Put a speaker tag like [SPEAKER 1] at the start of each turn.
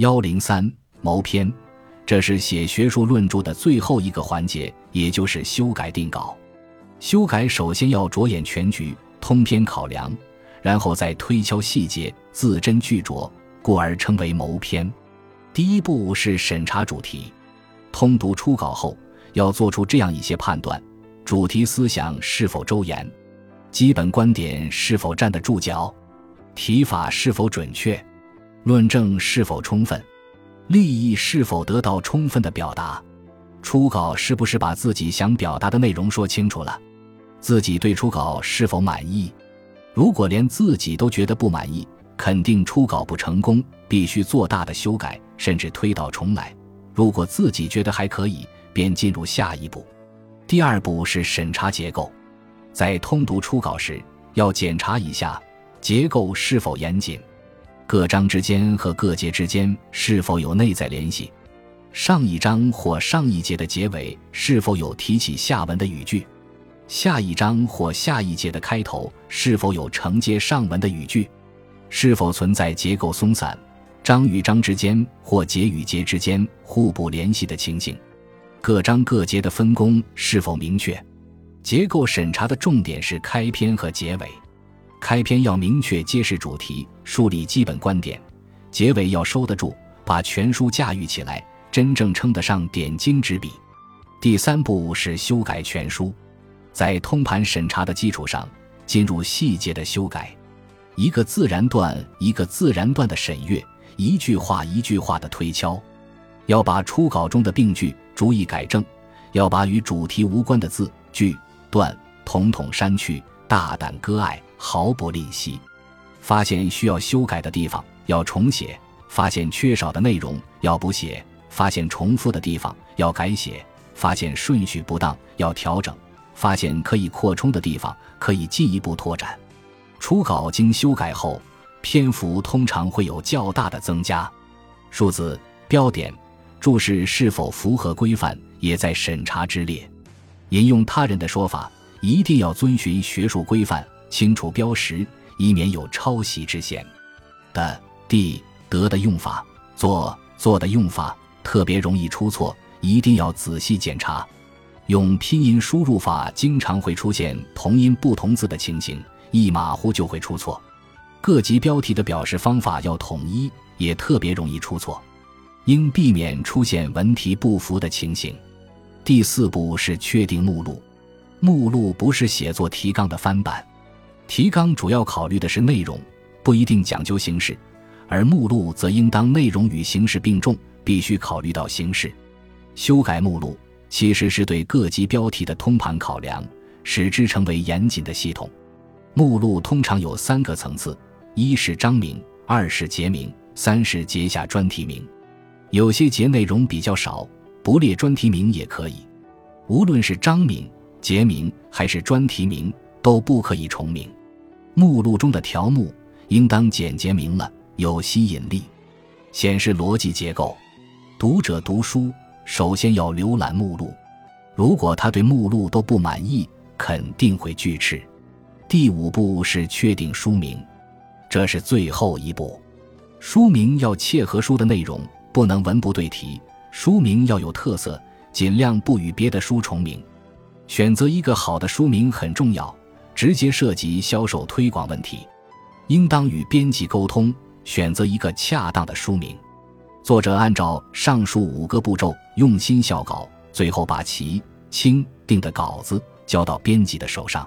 [SPEAKER 1] 幺零三谋篇，这是写学术论著的最后一个环节，也就是修改定稿。修改首先要着眼全局，通篇考量，然后再推敲细节，字斟句酌，故而称为谋篇。第一步是审查主题，通读初稿后，要做出这样一些判断：主题思想是否周延，基本观点是否站得住脚，提法是否准确。论证是否充分，利益是否得到充分的表达，初稿是不是把自己想表达的内容说清楚了，自己对初稿是否满意？如果连自己都觉得不满意，肯定初稿不成功，必须做大的修改，甚至推倒重来。如果自己觉得还可以，便进入下一步。第二步是审查结构，在通读初稿时，要检查一下结构是否严谨。各章之间和各节之间是否有内在联系？上一章或上一节的结尾是否有提起下文的语句？下一章或下一节的开头是否有承接上文的语句？是否存在结构松散、章与章之间或节与节之间互不联系的情形？各章各节的分工是否明确？结构审查的重点是开篇和结尾。开篇要明确揭示主题，树立基本观点；结尾要收得住，把全书驾驭起来，真正称得上点睛之笔。第三步是修改全书，在通盘审查的基础上，进入细节的修改，一个自然段一个自然段的审阅，一句话一句话的推敲，要把初稿中的病句逐一改正，要把与主题无关的字句段统统删去，大胆割爱。毫不吝惜，发现需要修改的地方要重写，发现缺少的内容要补写，发现重复的地方要改写，发现顺序不当要调整，发现可以扩充的地方可以进一步拓展。初稿经修改后，篇幅通常会有较大的增加，数字、标点、注释是否符合规范也在审查之列。引用他人的说法，一定要遵循学术规范。清楚标识，以免有抄袭之嫌。的、地、得的用法，做、做的用法，特别容易出错，一定要仔细检查。用拼音输入法，经常会出现同音不同字的情形，一马虎就会出错。各级标题的表示方法要统一，也特别容易出错，应避免出现文题不符的情形。第四步是确定目录，目录不是写作提纲的翻版。提纲主要考虑的是内容，不一定讲究形式，而目录则应当内容与形式并重，必须考虑到形式。修改目录其实是对各级标题的通盘考量，使之成为严谨的系统。目录通常有三个层次：一是章名，二是节名，三是节下专题名。有些节内容比较少，不列专题名也可以。无论是章名、节名还是专题名，都不可以重名。目录中的条目应当简洁明了，有吸引力，显示逻辑结构。读者读书首先要浏览目录，如果他对目录都不满意，肯定会拒斥。第五步是确定书名，这是最后一步。书名要切合书的内容，不能文不对题。书名要有特色，尽量不与别的书重名。选择一个好的书名很重要。直接涉及销售推广问题，应当与编辑沟通，选择一个恰当的书名。作者按照上述五个步骤用心校稿，最后把其、清定的稿子交到编辑的手上。